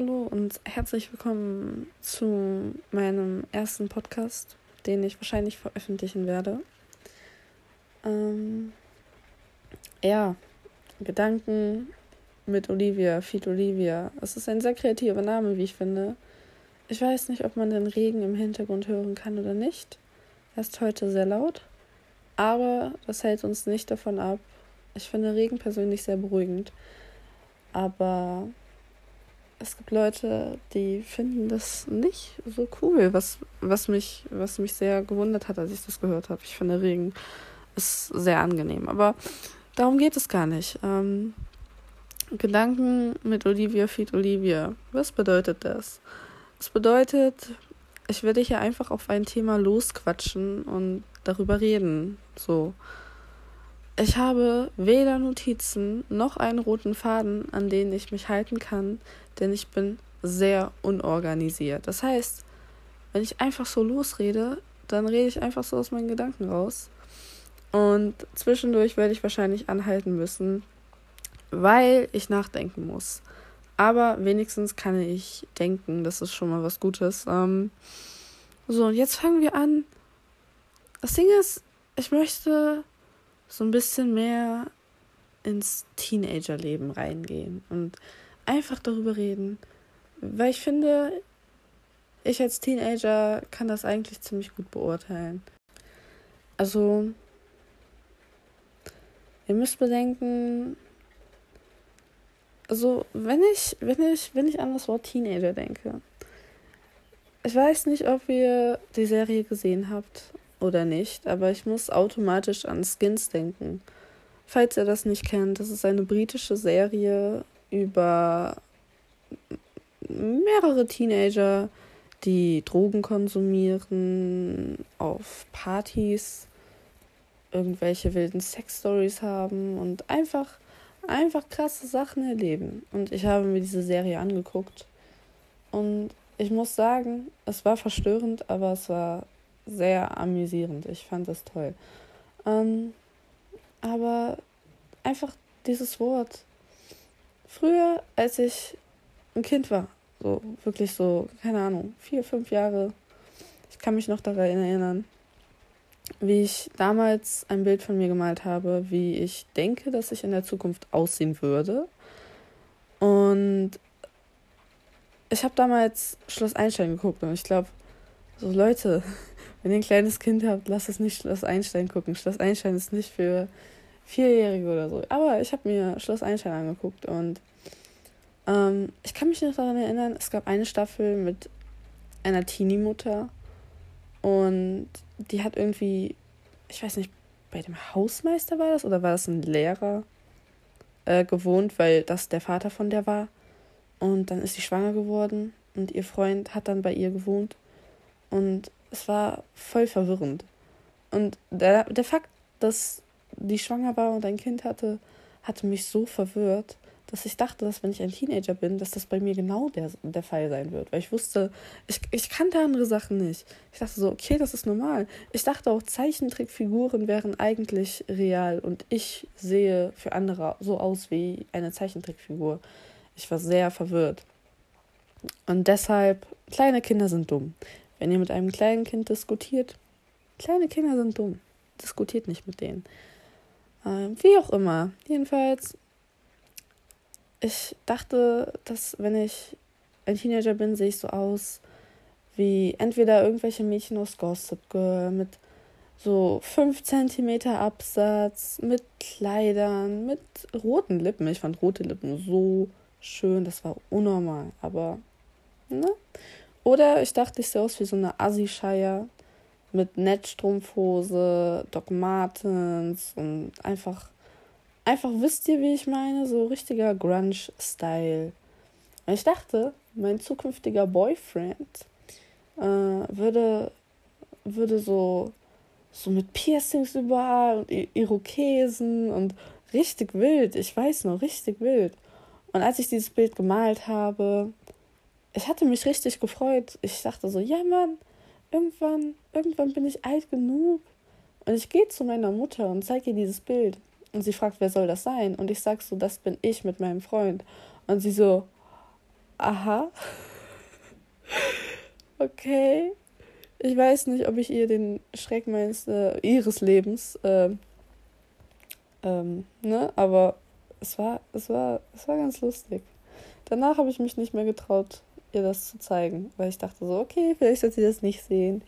hallo und herzlich willkommen zu meinem ersten Podcast, den ich wahrscheinlich veröffentlichen werde. Ähm, ja, Gedanken mit Olivia, Feed Olivia. Es ist ein sehr kreativer Name, wie ich finde. Ich weiß nicht, ob man den Regen im Hintergrund hören kann oder nicht. Er ist heute sehr laut, aber das hält uns nicht davon ab. Ich finde Regen persönlich sehr beruhigend. Aber es gibt Leute, die finden das nicht so cool, was, was, mich, was mich sehr gewundert hat, als ich das gehört habe. Ich finde Regen ist sehr angenehm, aber darum geht es gar nicht. Ähm, Gedanken mit Olivia feed Olivia. Was bedeutet das? Es bedeutet, ich werde hier einfach auf ein Thema losquatschen und darüber reden. So. Ich habe weder Notizen noch einen roten Faden, an den ich mich halten kann, denn ich bin sehr unorganisiert. Das heißt, wenn ich einfach so losrede, dann rede ich einfach so aus meinen Gedanken raus. Und zwischendurch werde ich wahrscheinlich anhalten müssen, weil ich nachdenken muss. Aber wenigstens kann ich denken, das ist schon mal was Gutes. Ähm, so, und jetzt fangen wir an. Das Ding ist, ich möchte so ein bisschen mehr ins Teenagerleben reingehen und einfach darüber reden. Weil ich finde, ich als Teenager kann das eigentlich ziemlich gut beurteilen. Also, ihr müsst bedenken, also wenn ich, wenn ich, wenn ich an das Wort Teenager denke, ich weiß nicht, ob ihr die Serie gesehen habt oder nicht, aber ich muss automatisch an Skins denken. Falls ihr das nicht kennt, das ist eine britische Serie über mehrere Teenager, die Drogen konsumieren, auf Partys irgendwelche wilden Sexstories haben und einfach einfach krasse Sachen erleben. Und ich habe mir diese Serie angeguckt und ich muss sagen, es war verstörend, aber es war sehr amüsierend. Ich fand es toll. Ähm, aber einfach dieses Wort. Früher, als ich ein Kind war, so wirklich so, keine Ahnung, vier, fünf Jahre, ich kann mich noch daran erinnern, wie ich damals ein Bild von mir gemalt habe, wie ich denke, dass ich in der Zukunft aussehen würde. Und ich habe damals Schloss Einstein geguckt und ich glaube, so Leute, wenn ihr ein kleines Kind habt, lasst es nicht Schloss Einstein gucken. Schloss Einstein ist nicht für Vierjährige oder so. Aber ich habe mir Schloss Einstein angeguckt und ähm, ich kann mich noch daran erinnern, es gab eine Staffel mit einer Teenie-Mutter und die hat irgendwie, ich weiß nicht, bei dem Hausmeister war das oder war das ein Lehrer äh, gewohnt, weil das der Vater von der war. Und dann ist sie schwanger geworden und ihr Freund hat dann bei ihr gewohnt. Und es war voll verwirrend. Und der, der Fakt, dass die schwanger war und ein Kind hatte, hatte mich so verwirrt, dass ich dachte, dass wenn ich ein Teenager bin, dass das bei mir genau der, der Fall sein wird. Weil ich wusste, ich, ich kannte andere Sachen nicht. Ich dachte so, okay, das ist normal. Ich dachte auch, Zeichentrickfiguren wären eigentlich real und ich sehe für andere so aus wie eine Zeichentrickfigur. Ich war sehr verwirrt. Und deshalb, kleine Kinder sind dumm. Wenn ihr mit einem kleinen Kind diskutiert, kleine Kinder sind dumm. Diskutiert nicht mit denen. Ähm, wie auch immer. Jedenfalls ich dachte, dass wenn ich ein Teenager bin, sehe ich so aus wie entweder irgendwelche Mädchen aus Gossip Girl mit so 5 cm Absatz, mit Kleidern, mit roten Lippen. Ich fand rote Lippen so schön, das war unnormal, aber ne? Oder ich dachte, ich sehe aus wie so eine Assi-Scheier mit Netzstrumpfhose, Doc Martens und einfach einfach, wisst ihr, wie ich meine? So richtiger Grunge-Style. Und ich dachte, mein zukünftiger Boyfriend äh, würde, würde so, so mit Piercings überall und Irokesen und richtig wild. Ich weiß noch, richtig wild. Und als ich dieses Bild gemalt habe, ich hatte mich richtig gefreut. Ich dachte so, ja Mann, irgendwann, irgendwann bin ich alt genug. Und ich gehe zu meiner Mutter und zeige ihr dieses Bild. Und sie fragt, wer soll das sein? Und ich sag so, das bin ich mit meinem Freund. Und sie so, aha. Okay. Ich weiß nicht, ob ich ihr den Schreck meines, äh, ihres Lebens, äh, ähm, ne, aber es war, es war, es war ganz lustig. Danach habe ich mich nicht mehr getraut, ihr das zu zeigen, weil ich dachte so, okay, vielleicht wird sie das nicht sehen.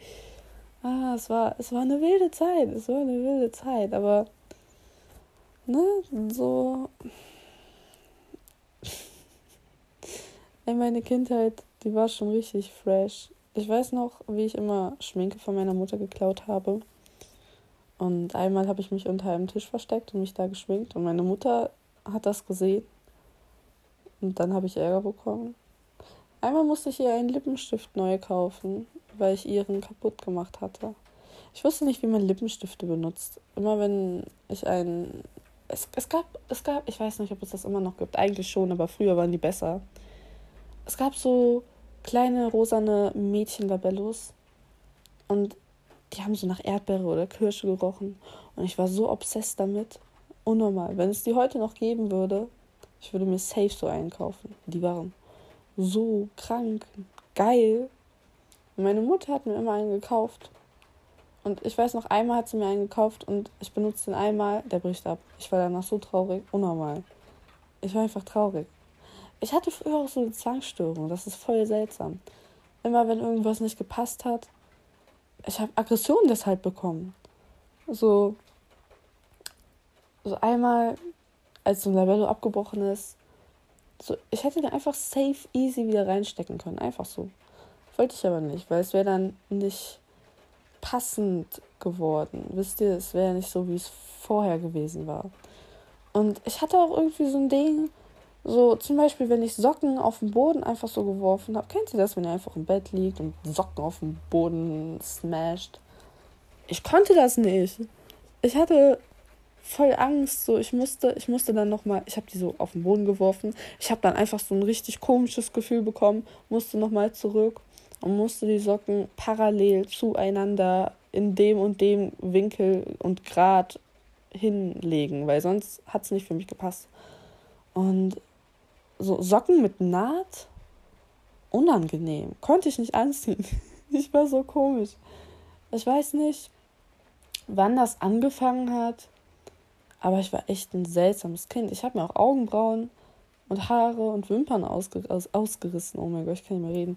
Ah, es war, es war eine wilde Zeit, es war eine wilde Zeit, aber, ne, so, ey, meine Kindheit, die war schon richtig fresh. Ich weiß noch, wie ich immer Schminke von meiner Mutter geklaut habe. Und einmal habe ich mich unter einem Tisch versteckt und mich da geschminkt. Und meine Mutter hat das gesehen. Und dann habe ich Ärger bekommen. Einmal musste ich ihr einen Lippenstift neu kaufen, weil ich ihren kaputt gemacht hatte. Ich wusste nicht, wie man Lippenstifte benutzt. Immer wenn ich einen. Es, es gab, es gab, ich weiß nicht, ob es das immer noch gibt. Eigentlich schon, aber früher waren die besser. Es gab so kleine rosane Mädchenlabellos und die haben so nach Erdbeere oder Kirsche gerochen und ich war so obsessed damit. Unnormal. Wenn es die heute noch geben würde, ich würde mir safe so einkaufen. Die waren so krank, geil. Und meine Mutter hat mir immer einen gekauft. Und ich weiß noch, einmal hat sie mir einen gekauft und ich benutze den einmal, der bricht ab. Ich war danach so traurig, unnormal. Ich war einfach traurig. Ich hatte früher auch so eine Zwangsstörung. Das ist voll seltsam. Immer wenn irgendwas nicht gepasst hat, ich habe Aggressionen deshalb bekommen. So, so einmal, als so ein Labello abgebrochen ist, so, ich hätte den einfach safe, easy wieder reinstecken können. Einfach so. Wollte ich aber nicht, weil es wäre dann nicht passend geworden. Wisst ihr, es wäre nicht so, wie es vorher gewesen war. Und ich hatte auch irgendwie so ein Ding, so, zum Beispiel, wenn ich Socken auf den Boden einfach so geworfen habe. Kennt ihr das, wenn ihr einfach im Bett liegt und Socken auf den Boden smasht? Ich konnte das nicht. Ich hatte voll Angst. So, ich musste, ich musste dann nochmal, ich habe die so auf den Boden geworfen. Ich habe dann einfach so ein richtig komisches Gefühl bekommen, musste nochmal zurück und musste die Socken parallel zueinander in dem und dem Winkel und Grad hinlegen, weil sonst hat es nicht für mich gepasst. Und so Socken mit Naht unangenehm. Konnte ich nicht anziehen. Ich war so komisch. Ich weiß nicht, wann das angefangen hat, aber ich war echt ein seltsames Kind. Ich habe mir auch Augenbrauen und Haare und Wimpern ausger aus ausgerissen. Oh mein Gott, ich kann nicht mehr reden.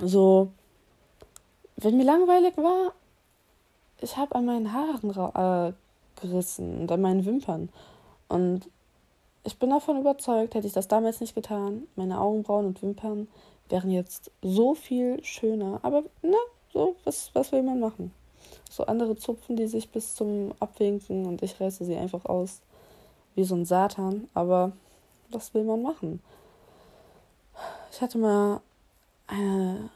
So, wenn mir langweilig war, ich habe an meinen Haaren äh, gerissen und an meinen Wimpern. Und ich bin davon überzeugt, hätte ich das damals nicht getan, meine Augenbrauen und Wimpern wären jetzt so viel schöner. Aber ne, so, was, was will man machen? So andere zupfen die sich bis zum Abwinken und ich reiße sie einfach aus wie so ein Satan. Aber was will man machen? Ich hatte mal eine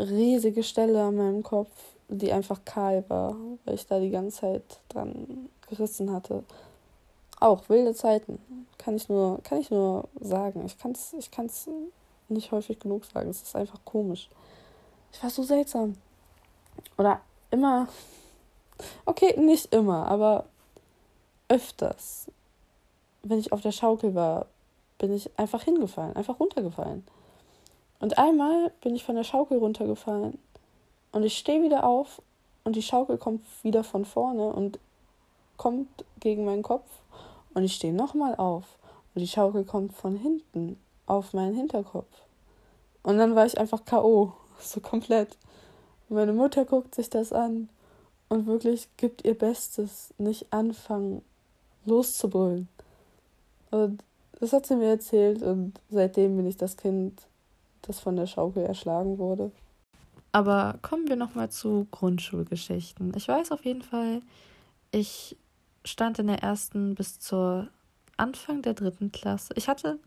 riesige Stelle an meinem Kopf, die einfach kahl war, weil ich da die ganze Zeit dran gerissen hatte. Auch wilde Zeiten. Kann ich nur, kann ich nur sagen. Ich kann es ich kann's nicht häufig genug sagen. Es ist einfach komisch. Ich war so seltsam. Oder immer. Okay, nicht immer, aber öfters. Wenn ich auf der Schaukel war, bin ich einfach hingefallen, einfach runtergefallen. Und einmal bin ich von der Schaukel runtergefallen und ich stehe wieder auf und die Schaukel kommt wieder von vorne und kommt gegen meinen Kopf und ich stehe nochmal auf und die Schaukel kommt von hinten auf meinen Hinterkopf. Und dann war ich einfach K.O. So komplett. Meine Mutter guckt sich das an und wirklich gibt ihr Bestes, nicht anfangen loszubrüllen. Und das hat sie mir erzählt und seitdem bin ich das Kind, das von der Schaukel erschlagen wurde. Aber kommen wir nochmal zu Grundschulgeschichten. Ich weiß auf jeden Fall, ich stand in der ersten bis zur Anfang der dritten Klasse. Ich hatte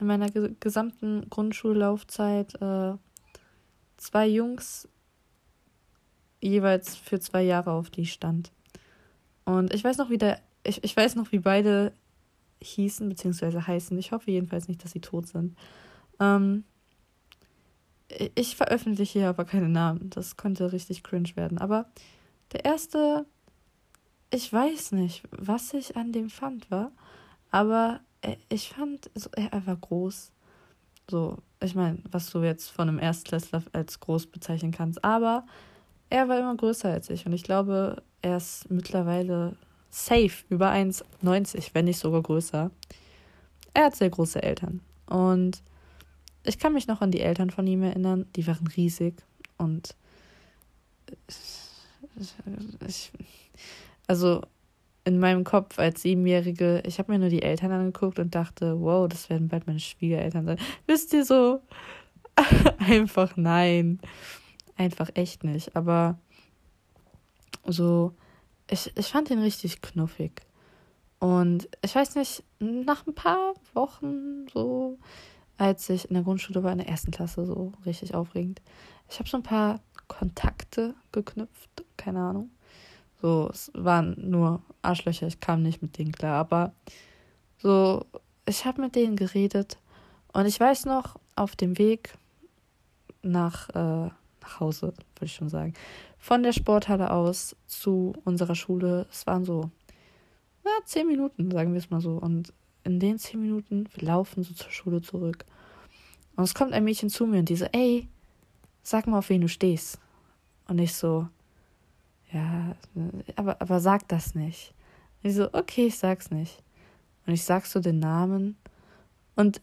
in meiner gesamten Grundschullaufzeit äh, zwei Jungs jeweils für zwei Jahre, auf die stand. Und ich weiß noch, wie der, ich, ich weiß noch, wie beide hießen, beziehungsweise heißen. Ich hoffe jedenfalls nicht, dass sie tot sind. Ähm, ich veröffentliche hier aber keine Namen. Das könnte richtig cringe werden. Aber der erste ich weiß nicht, was ich an dem fand, war, aber ich fand, er war groß So, ich meine, was du jetzt von einem Erstklässler als groß bezeichnen kannst. Aber er war immer größer als ich. Und ich glaube, er ist mittlerweile safe über 1,90, wenn nicht sogar größer. Er hat sehr große Eltern. Und ich kann mich noch an die Eltern von ihm erinnern. Die waren riesig. Und ich, also in meinem Kopf als Siebenjährige, ich habe mir nur die Eltern angeguckt und dachte, wow, das werden bald meine Schwiegereltern sein. Wisst ihr so? Einfach nein. Einfach echt nicht. Aber so, ich, ich fand ihn richtig knuffig. Und ich weiß nicht, nach ein paar Wochen so, als ich in der Grundschule war, in der ersten Klasse, so richtig aufregend, ich habe so ein paar Kontakte geknüpft, keine Ahnung. So, es waren nur Arschlöcher, ich kam nicht mit denen klar. Aber so, ich habe mit denen geredet. Und ich weiß noch, auf dem Weg nach, äh, nach Hause, würde ich schon sagen, von der Sporthalle aus zu unserer Schule, es waren so, na, zehn Minuten, sagen wir es mal so. Und in den zehn Minuten, wir laufen so zur Schule zurück. Und es kommt ein Mädchen zu mir und die so, ey, sag mal, auf wen du stehst. Und ich so, ja, aber, aber sag das nicht. Und ich so, okay, ich sag's nicht. Und ich sag so den Namen. Und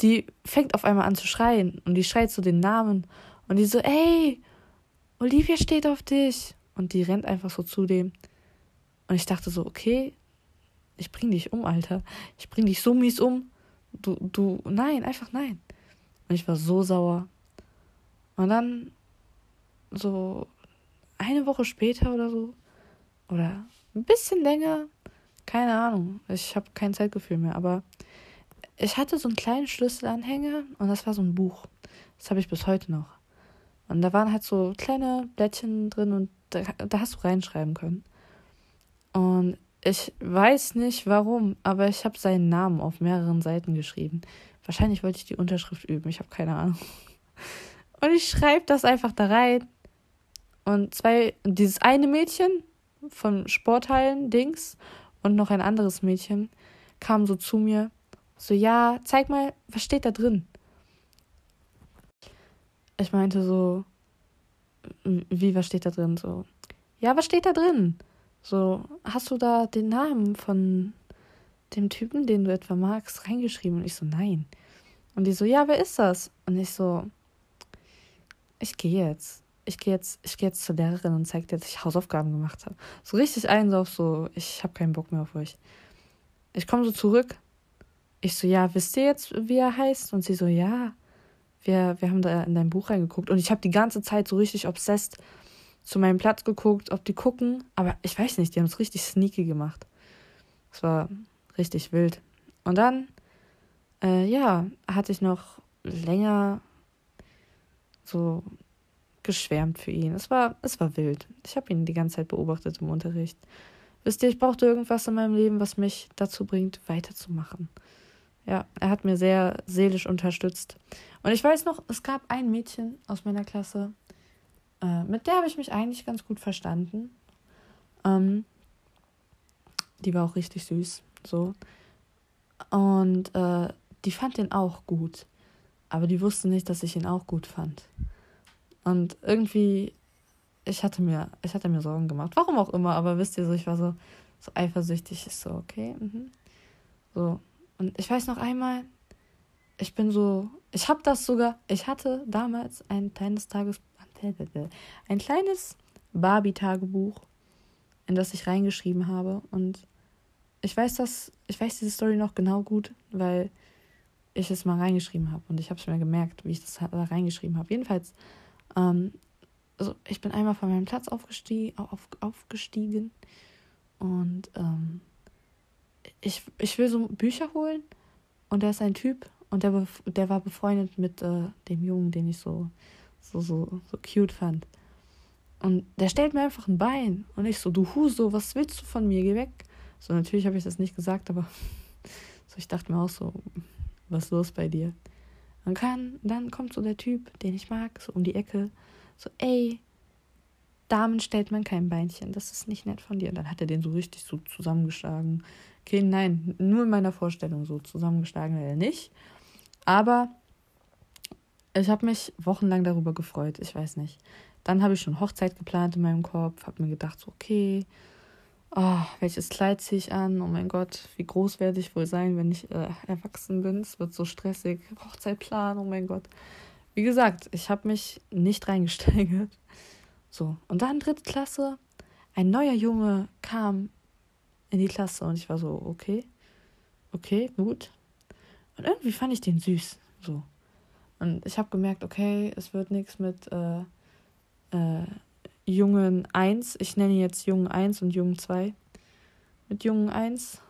die fängt auf einmal an zu schreien. Und die schreit so den Namen. Und die so, ey, Olivia steht auf dich. Und die rennt einfach so zu dem. Und ich dachte so, okay, ich bring dich um, Alter. Ich bring dich so mies um. Du, du, nein, einfach nein. Und ich war so sauer. Und dann so eine Woche später oder so, oder ein bisschen länger, keine Ahnung, ich habe kein Zeitgefühl mehr, aber ich hatte so einen kleinen Schlüsselanhänger und das war so ein Buch. Das habe ich bis heute noch. Und da waren halt so kleine Blättchen drin und da, da hast du reinschreiben können. Und ich weiß nicht warum, aber ich habe seinen Namen auf mehreren Seiten geschrieben. Wahrscheinlich wollte ich die Unterschrift üben, ich habe keine Ahnung. Und ich schreibe das einfach da rein. Und zwei, dieses eine Mädchen von Sporthallen, Dings, und noch ein anderes Mädchen kam so zu mir, so, ja, zeig mal, was steht da drin? Ich meinte so, wie, was steht da drin? So, ja, was steht da drin? So, hast du da den Namen von dem Typen, den du etwa magst, reingeschrieben? Und ich so, nein. Und die so, ja, wer ist das? Und ich so, ich gehe jetzt ich gehe jetzt, ich jetzt zur Lehrerin und zeige dir, dass ich Hausaufgaben gemacht habe. So richtig ein, so auf so, ich habe keinen Bock mehr auf euch. Ich komme so zurück. Ich so, ja, wisst ihr jetzt, wie er heißt? Und sie so, ja. Wir, wir haben da in dein Buch reingeguckt. Und ich habe die ganze Zeit so richtig obsessed zu meinem Platz geguckt, ob die gucken. Aber ich weiß nicht, die haben es richtig sneaky gemacht. Es war richtig wild. Und dann, äh, ja, hatte ich noch länger so geschwärmt für ihn. Es war, es war wild. Ich habe ihn die ganze Zeit beobachtet im Unterricht. Wisst ihr, ich brauchte irgendwas in meinem Leben, was mich dazu bringt, weiterzumachen. Ja, er hat mir sehr seelisch unterstützt. Und ich weiß noch, es gab ein Mädchen aus meiner Klasse, äh, mit der habe ich mich eigentlich ganz gut verstanden. Ähm, die war auch richtig süß, so. Und äh, die fand den auch gut. Aber die wusste nicht, dass ich ihn auch gut fand. Und irgendwie, ich hatte mir, ich hatte mir Sorgen gemacht. Warum auch immer, aber wisst ihr so, ich war so, so eifersüchtig. Ich so, okay. Mhm. So. Und ich weiß noch einmal, ich bin so, ich habe das sogar, ich hatte damals ein kleines Tages, ein kleines Barbie-Tagebuch, in das ich reingeschrieben habe. Und ich weiß das, ich weiß diese Story noch genau gut, weil ich es mal reingeschrieben habe. Und ich habe es mir gemerkt, wie ich das da reingeschrieben habe. Jedenfalls ähm, also ich bin einmal von meinem Platz aufgestie auf, aufgestiegen und ähm, ich, ich will so Bücher holen und da ist ein Typ und der, der war befreundet mit äh, dem Jungen, den ich so, so, so, so cute fand. Und der stellt mir einfach ein Bein und ich so, du Huso, was willst du von mir? Geh weg. So, natürlich habe ich das nicht gesagt, aber so, ich dachte mir auch so, was ist los bei dir? Man kann, dann kommt so der Typ, den ich mag, so um die Ecke, so, ey, Damen stellt man kein Beinchen, das ist nicht nett von dir. Und dann hat er den so richtig so zusammengeschlagen. Okay, nein, nur in meiner Vorstellung so zusammengeschlagen er nicht. Aber Ich habe mich wochenlang darüber gefreut, ich weiß nicht. Dann habe ich schon Hochzeit geplant in meinem Kopf, habe mir gedacht, so, okay, oh, welches Kleid ziehe ich an? Oh mein Gott, wie groß werde ich wohl sein, wenn ich äh, erwachsen bin? Es wird so stressig. Hochzeitplan, oh mein Gott. Wie gesagt, ich habe mich nicht reingesteigert. So, und dann dritte Klasse, ein neuer Junge kam in die Klasse und ich war so, okay, okay, gut. Und irgendwie fand ich den süß, so. Und ich habe gemerkt, okay, es wird nichts mit äh, äh, Jungen 1. Ich nenne jetzt Jungen 1 und Jungen 2. Mit Jungen 1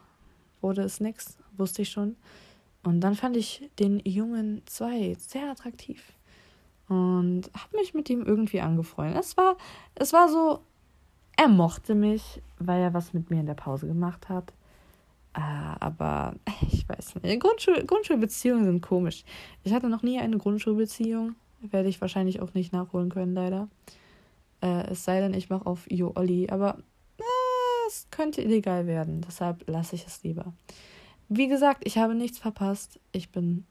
wurde es nichts, wusste ich schon. Und dann fand ich den Jungen 2 sehr attraktiv. Und habe mich mit ihm irgendwie angefreundet. Es war, es war so, er mochte mich, weil er was mit mir in der Pause gemacht hat. Ah, aber ich weiß nicht. Grundschul Grundschulbeziehungen sind komisch. Ich hatte noch nie eine Grundschulbeziehung. Werde ich wahrscheinlich auch nicht nachholen können, leider. Äh, es sei denn, ich mache auf Jo Olli. Aber äh, es könnte illegal werden. Deshalb lasse ich es lieber. Wie gesagt, ich habe nichts verpasst. Ich bin,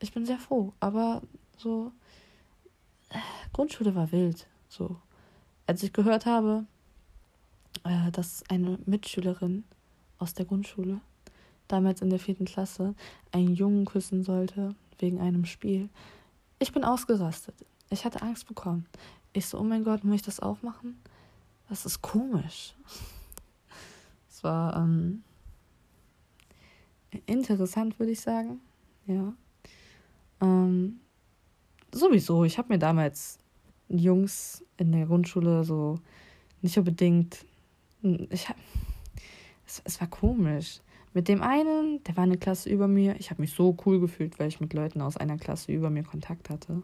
ich bin sehr froh. Aber so, äh, Grundschule war wild. So, als ich gehört habe, äh, dass eine Mitschülerin aus der Grundschule, damals in der vierten Klasse, einen Jungen küssen sollte wegen einem Spiel. Ich bin ausgerastet. Ich hatte Angst bekommen. Ich so, oh mein Gott, muss ich das aufmachen? Das ist komisch. Es war ähm, interessant, würde ich sagen. Ja. Ähm, sowieso, ich habe mir damals Jungs in der Grundschule so nicht unbedingt ich hab, es, es war komisch. Mit dem einen, der war eine Klasse über mir. Ich habe mich so cool gefühlt, weil ich mit Leuten aus einer Klasse über mir Kontakt hatte.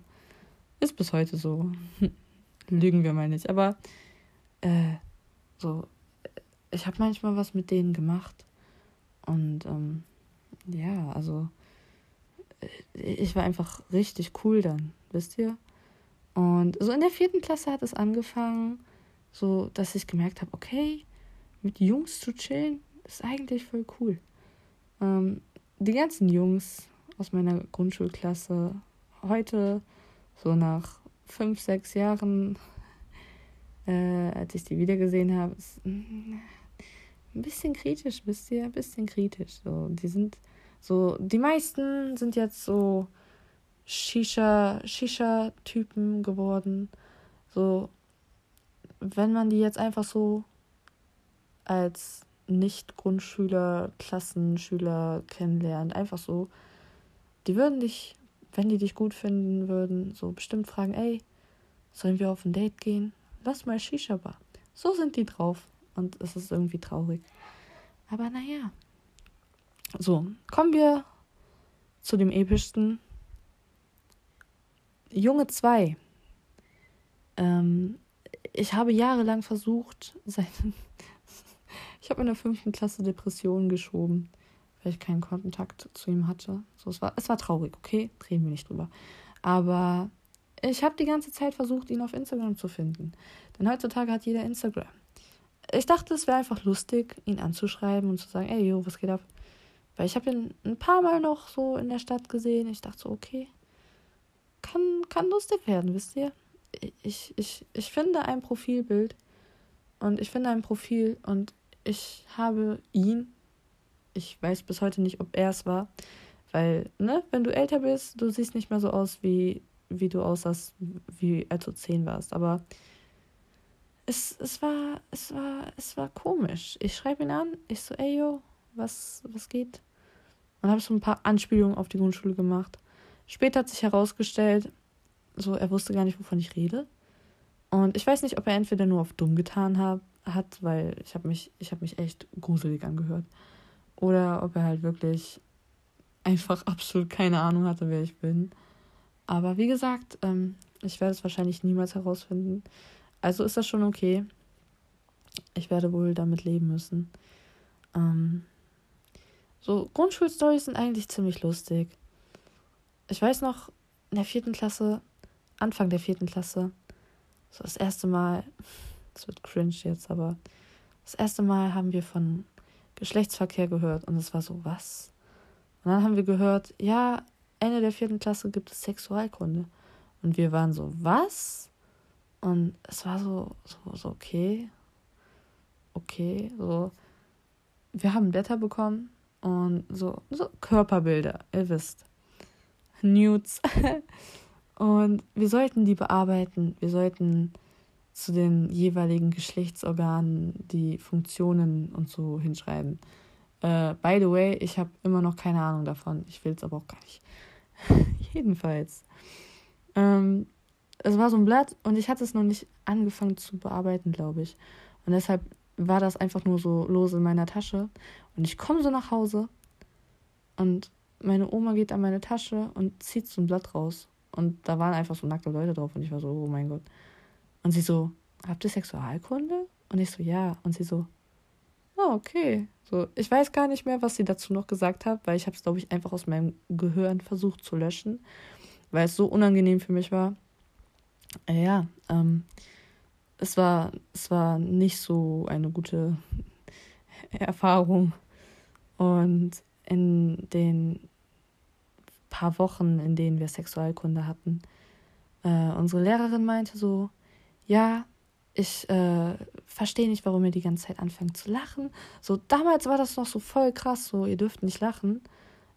Ist bis heute so. Lügen wir mal nicht. Aber äh, so, ich habe manchmal was mit denen gemacht. Und ähm, ja, also äh, ich war einfach richtig cool dann, wisst ihr? Und so in der vierten Klasse hat es angefangen, so dass ich gemerkt habe, okay, mit Jungs zu chillen ist eigentlich voll cool. Ähm, die ganzen Jungs aus meiner Grundschulklasse heute, so nach fünf, sechs Jahren, äh, als ich die wiedergesehen habe, ist ein bisschen kritisch, wisst ihr? Ein bisschen kritisch. So, die sind so, die meisten sind jetzt so Shisha, Shisha-Typen geworden. So, wenn man die jetzt einfach so als Nicht-Grundschüler, Klassenschüler kennenlernt, einfach so, die würden dich, wenn die dich gut finden würden, so bestimmt fragen, ey, sollen wir auf ein Date gehen? Lass mal Shisha-Bar. So sind die drauf und es ist irgendwie traurig. Aber naja. So, kommen wir zu dem epischsten. Junge 2. Ähm, ich habe jahrelang versucht, seinen. ich habe in der fünften Klasse Depressionen geschoben, weil ich keinen Kontakt zu ihm hatte. So, es war, es war traurig, okay? Drehen wir nicht drüber. Aber ich habe die ganze Zeit versucht, ihn auf Instagram zu finden. Denn heutzutage hat jeder Instagram. Ich dachte, es wäre einfach lustig, ihn anzuschreiben und zu sagen, ey, yo, was geht ab? Weil ich habe ihn ein paar Mal noch so in der Stadt gesehen. Ich dachte so, okay, kann, kann lustig werden, wisst ihr? Ich, ich, ich finde ein Profilbild und ich finde ein Profil und ich habe ihn, ich weiß bis heute nicht, ob er es war, weil, ne, wenn du älter bist, du siehst nicht mehr so aus, wie, wie du aussahst, wie als du zehn warst, aber es, es war, es war, es war komisch. Ich schreibe ihn an, ich so, ey yo, was, was geht? Und habe so ein paar Anspielungen auf die Grundschule gemacht. Später hat sich herausgestellt, so, er wusste gar nicht, wovon ich rede. Und ich weiß nicht, ob er entweder nur auf dumm getan hab, hat, weil ich habe mich, ich habe mich echt gruselig angehört. Oder ob er halt wirklich einfach absolut keine Ahnung hatte, wer ich bin. Aber wie gesagt, ähm, ich werde es wahrscheinlich niemals herausfinden. Also ist das schon okay. Ich werde wohl damit leben müssen. Ähm, so, Grundschulstories sind eigentlich ziemlich lustig. Ich weiß noch, in der vierten Klasse Anfang der vierten Klasse. So das erste Mal, das wird cringe jetzt, aber das erste Mal haben wir von Geschlechtsverkehr gehört und es war so, was? Und dann haben wir gehört, ja, Ende der vierten Klasse gibt es Sexualkunde. Und wir waren so, was? Und es war so, so, so okay. Okay, so. Wir haben Blätter bekommen und so, so Körperbilder, ihr wisst. Nudes. und wir sollten die bearbeiten. Wir sollten zu den jeweiligen Geschlechtsorganen die Funktionen und so hinschreiben. Äh, by the way, ich habe immer noch keine Ahnung davon. Ich will es aber auch gar nicht. Jedenfalls. Ähm, es war so ein Blatt und ich hatte es noch nicht angefangen zu bearbeiten, glaube ich. Und deshalb war das einfach nur so los in meiner Tasche. Und ich komme so nach Hause und meine Oma geht an meine Tasche und zieht so ein Blatt raus. Und da waren einfach so nackte Leute drauf und ich war so, oh mein Gott. Und sie so, habt ihr Sexualkunde? Und ich so, ja. Und sie so, oh, okay. So, ich weiß gar nicht mehr, was sie dazu noch gesagt hat, weil ich habe es, glaube ich, einfach aus meinem Gehirn versucht zu löschen, weil es so unangenehm für mich war. Äh, ja, ähm, es war, es war nicht so eine gute Erfahrung. Und in den paar Wochen, in denen wir Sexualkunde hatten, äh, unsere Lehrerin meinte so, ja, ich äh, verstehe nicht, warum ihr die ganze Zeit anfangt zu lachen. So, damals war das noch so voll krass, so, ihr dürft nicht lachen.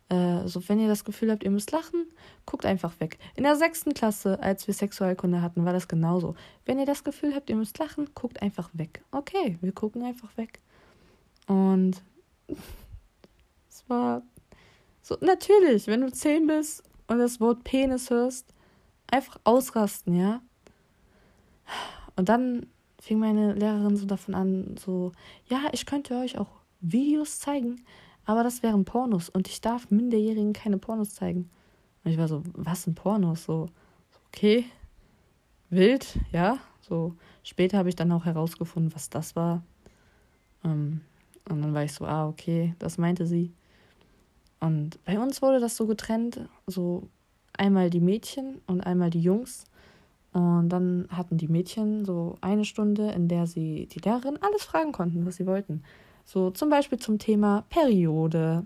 Äh, so, wenn ihr das Gefühl habt, ihr müsst lachen, guckt einfach weg. In der sechsten Klasse, als wir Sexualkunde hatten, war das genauso. Wenn ihr das Gefühl habt, ihr müsst lachen, guckt einfach weg. Okay, wir gucken einfach weg. Und es war so, natürlich, wenn du zehn bist und das Wort Penis hörst, einfach ausrasten, ja. Und dann fing meine Lehrerin so davon an, so, ja, ich könnte euch auch Videos zeigen, aber das wären Pornos und ich darf Minderjährigen keine Pornos zeigen. Und ich war so, was sind Pornos? So, okay, wild, ja. So, später habe ich dann auch herausgefunden, was das war. Ähm, und dann war ich so, ah, okay, das meinte sie. Und bei uns wurde das so getrennt, so einmal die Mädchen und einmal die Jungs. Und dann hatten die Mädchen so eine Stunde, in der sie die Lehrerin alles fragen konnten, was sie wollten. So zum Beispiel zum Thema Periode,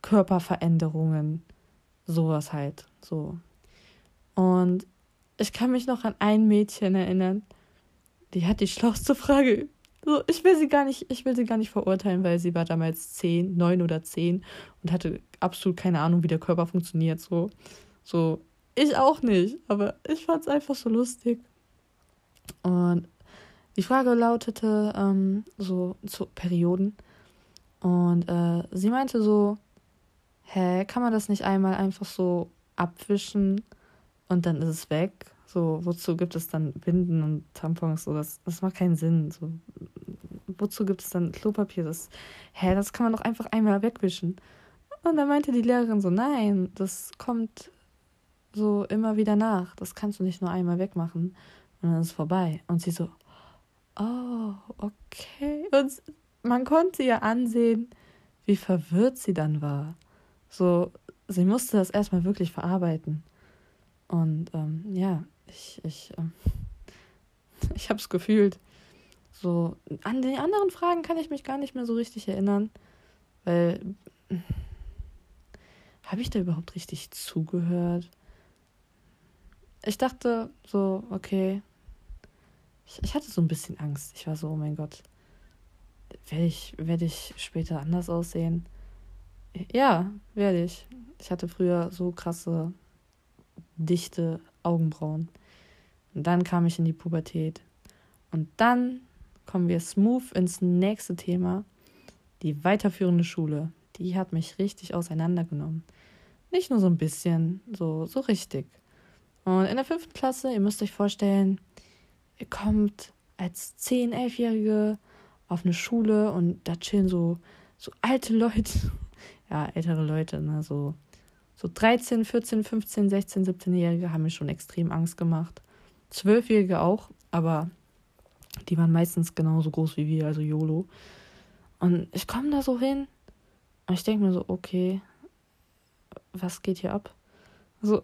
Körperveränderungen, sowas halt. So. Und ich kann mich noch an ein Mädchen erinnern, die hat die schlauste Frage. So, ich will sie gar nicht, ich will sie gar nicht verurteilen, weil sie war damals zehn, neun oder zehn und hatte absolut keine Ahnung, wie der Körper funktioniert. So, so, ich auch nicht, aber ich fand es einfach so lustig. Und die Frage lautete ähm, so zu Perioden. Und äh, sie meinte so, hä, kann man das nicht einmal einfach so abwischen und dann ist es weg? So, wozu gibt es dann Binden und Tampons? So, das, das macht keinen Sinn. So, wozu gibt es dann Klopapier? Das, hä, das kann man doch einfach einmal wegwischen. Und dann meinte die Lehrerin so, nein, das kommt so immer wieder nach. Das kannst du nicht nur einmal wegmachen und dann ist es vorbei. Und sie so, oh, okay. Und man konnte ihr ansehen, wie verwirrt sie dann war. So, sie musste das erstmal wirklich verarbeiten. Und ähm, ja, ich, ich, ähm, ich habe es gefühlt. So, an die anderen Fragen kann ich mich gar nicht mehr so richtig erinnern, weil habe ich da überhaupt richtig zugehört? Ich dachte so, okay, ich, ich hatte so ein bisschen Angst. Ich war so, oh mein Gott, werde ich, werde ich später anders aussehen? Ja, werde ich. Ich hatte früher so krasse, dichte Augenbrauen. Und dann kam ich in die Pubertät. Und dann kommen wir smooth ins nächste Thema. Die weiterführende Schule. Die hat mich richtig auseinandergenommen. Nicht nur so ein bisschen, so, so richtig. Und in der fünften Klasse, ihr müsst euch vorstellen, ihr kommt als 10-, 11-Jährige auf eine Schule und da chillen so, so alte Leute, ja, ältere Leute, ne, so, so 13, 14, 15, 16, 17-Jährige haben mir schon extrem Angst gemacht. Zwölfjährige auch, aber die waren meistens genauso groß wie wir, also YOLO. Und ich komme da so hin und ich denke mir so, okay, was geht hier ab? Also,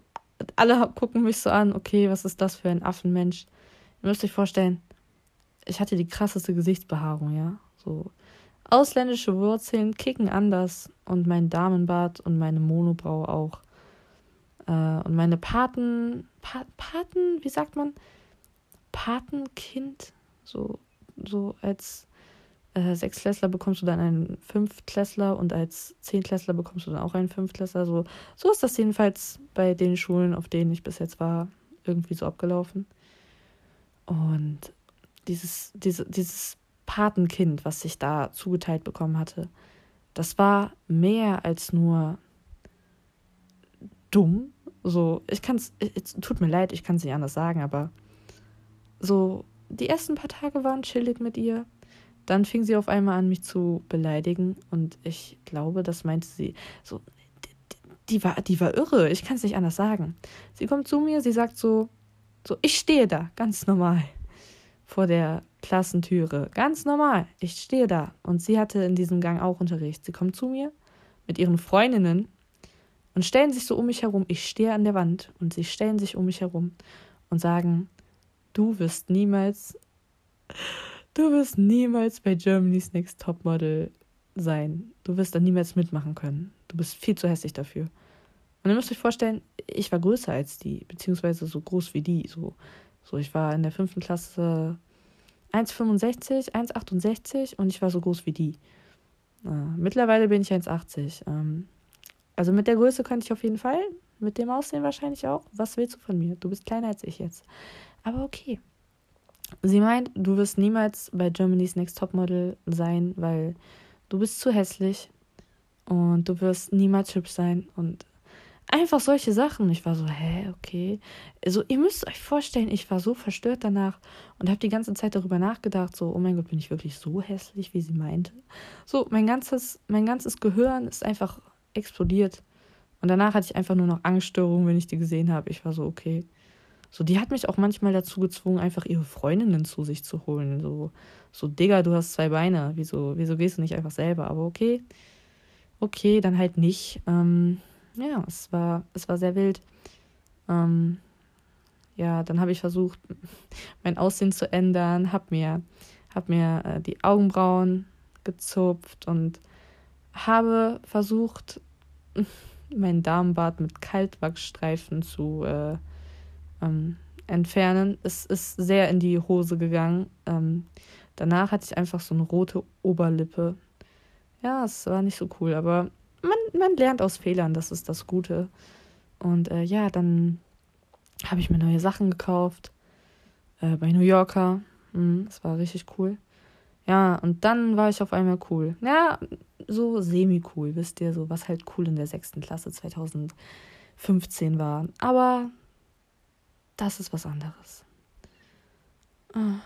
alle gucken mich so an, okay, was ist das für ein Affenmensch? Ihr müsst euch vorstellen, ich hatte die krasseste Gesichtsbehaarung, ja. So ausländische Wurzeln kicken anders und mein Damenbart und meine Monobraue auch. Äh, und meine Paten, pa Paten, wie sagt man? Patenkind, so, so als äh, Sechsklässler bekommst du dann einen Fünftklässler und als Zehntklässler bekommst du dann auch einen Fünftklässler. So, so ist das jedenfalls bei den Schulen, auf denen ich bis jetzt war, irgendwie so abgelaufen. Und dieses, diese, dieses Patenkind, was ich da zugeteilt bekommen hatte, das war mehr als nur dumm. So, ich kann es, tut mir leid, ich kann es nicht anders sagen, aber so, die ersten paar Tage waren chillig mit ihr. Dann fing sie auf einmal an, mich zu beleidigen und ich glaube, das meinte sie so, die war, die war irre, ich kann es nicht anders sagen. Sie kommt zu mir, sie sagt so, so, ich stehe da, ganz normal, vor der Klassentüre, ganz normal, ich stehe da. Und sie hatte in diesem Gang auch Unterricht. Sie kommt zu mir mit ihren Freundinnen und stellen sich so um mich herum. Ich stehe an der Wand und sie stellen sich um mich herum und sagen, du wirst niemals Du wirst niemals bei Germany's Next Topmodel sein. Du wirst da niemals mitmachen können. Du bist viel zu hässlich dafür. Und ihr müsst euch vorstellen, ich war größer als die, beziehungsweise so groß wie die. So, so ich war in der fünften Klasse 1,65, 1,68 und ich war so groß wie die. Äh, mittlerweile bin ich 1,80. Ähm, also mit der Größe könnte ich auf jeden Fall, mit dem Aussehen wahrscheinlich auch. Was willst du von mir? Du bist kleiner als ich jetzt. Aber okay. Sie meint, du wirst niemals bei Germany's Next Topmodel sein, weil du bist zu hässlich und du wirst niemals hübsch sein und einfach solche Sachen. Ich war so, hä, okay. Also ihr müsst euch vorstellen, ich war so verstört danach und habe die ganze Zeit darüber nachgedacht, so, oh mein Gott, bin ich wirklich so hässlich, wie sie meinte. So, mein ganzes, mein ganzes Gehirn ist einfach explodiert. Und danach hatte ich einfach nur noch Angststörungen, wenn ich die gesehen habe. Ich war so, okay. So, die hat mich auch manchmal dazu gezwungen, einfach ihre Freundinnen zu sich zu holen. So, so Digga, du hast zwei Beine. Wieso, wieso gehst du nicht einfach selber? Aber okay. Okay, dann halt nicht. Ähm, ja, es war, es war sehr wild. Ähm, ja, dann habe ich versucht, mein Aussehen zu ändern, habe mir, hab mir äh, die Augenbrauen gezupft und habe versucht, meinen Darmbart mit Kaltwachsstreifen zu äh, ähm, entfernen. Es ist sehr in die Hose gegangen. Ähm, danach hatte ich einfach so eine rote Oberlippe. Ja, es war nicht so cool, aber man, man lernt aus Fehlern, das ist das Gute. Und äh, ja, dann habe ich mir neue Sachen gekauft äh, bei New Yorker. Mhm, das war richtig cool. Ja, und dann war ich auf einmal cool. Ja, so semi-cool, wisst ihr, so was halt cool in der sechsten Klasse 2015 war. Aber das ist was anderes. Ah.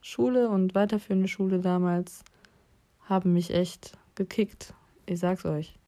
Schule und weiterführende Schule damals haben mich echt gekickt. Ich sag's euch.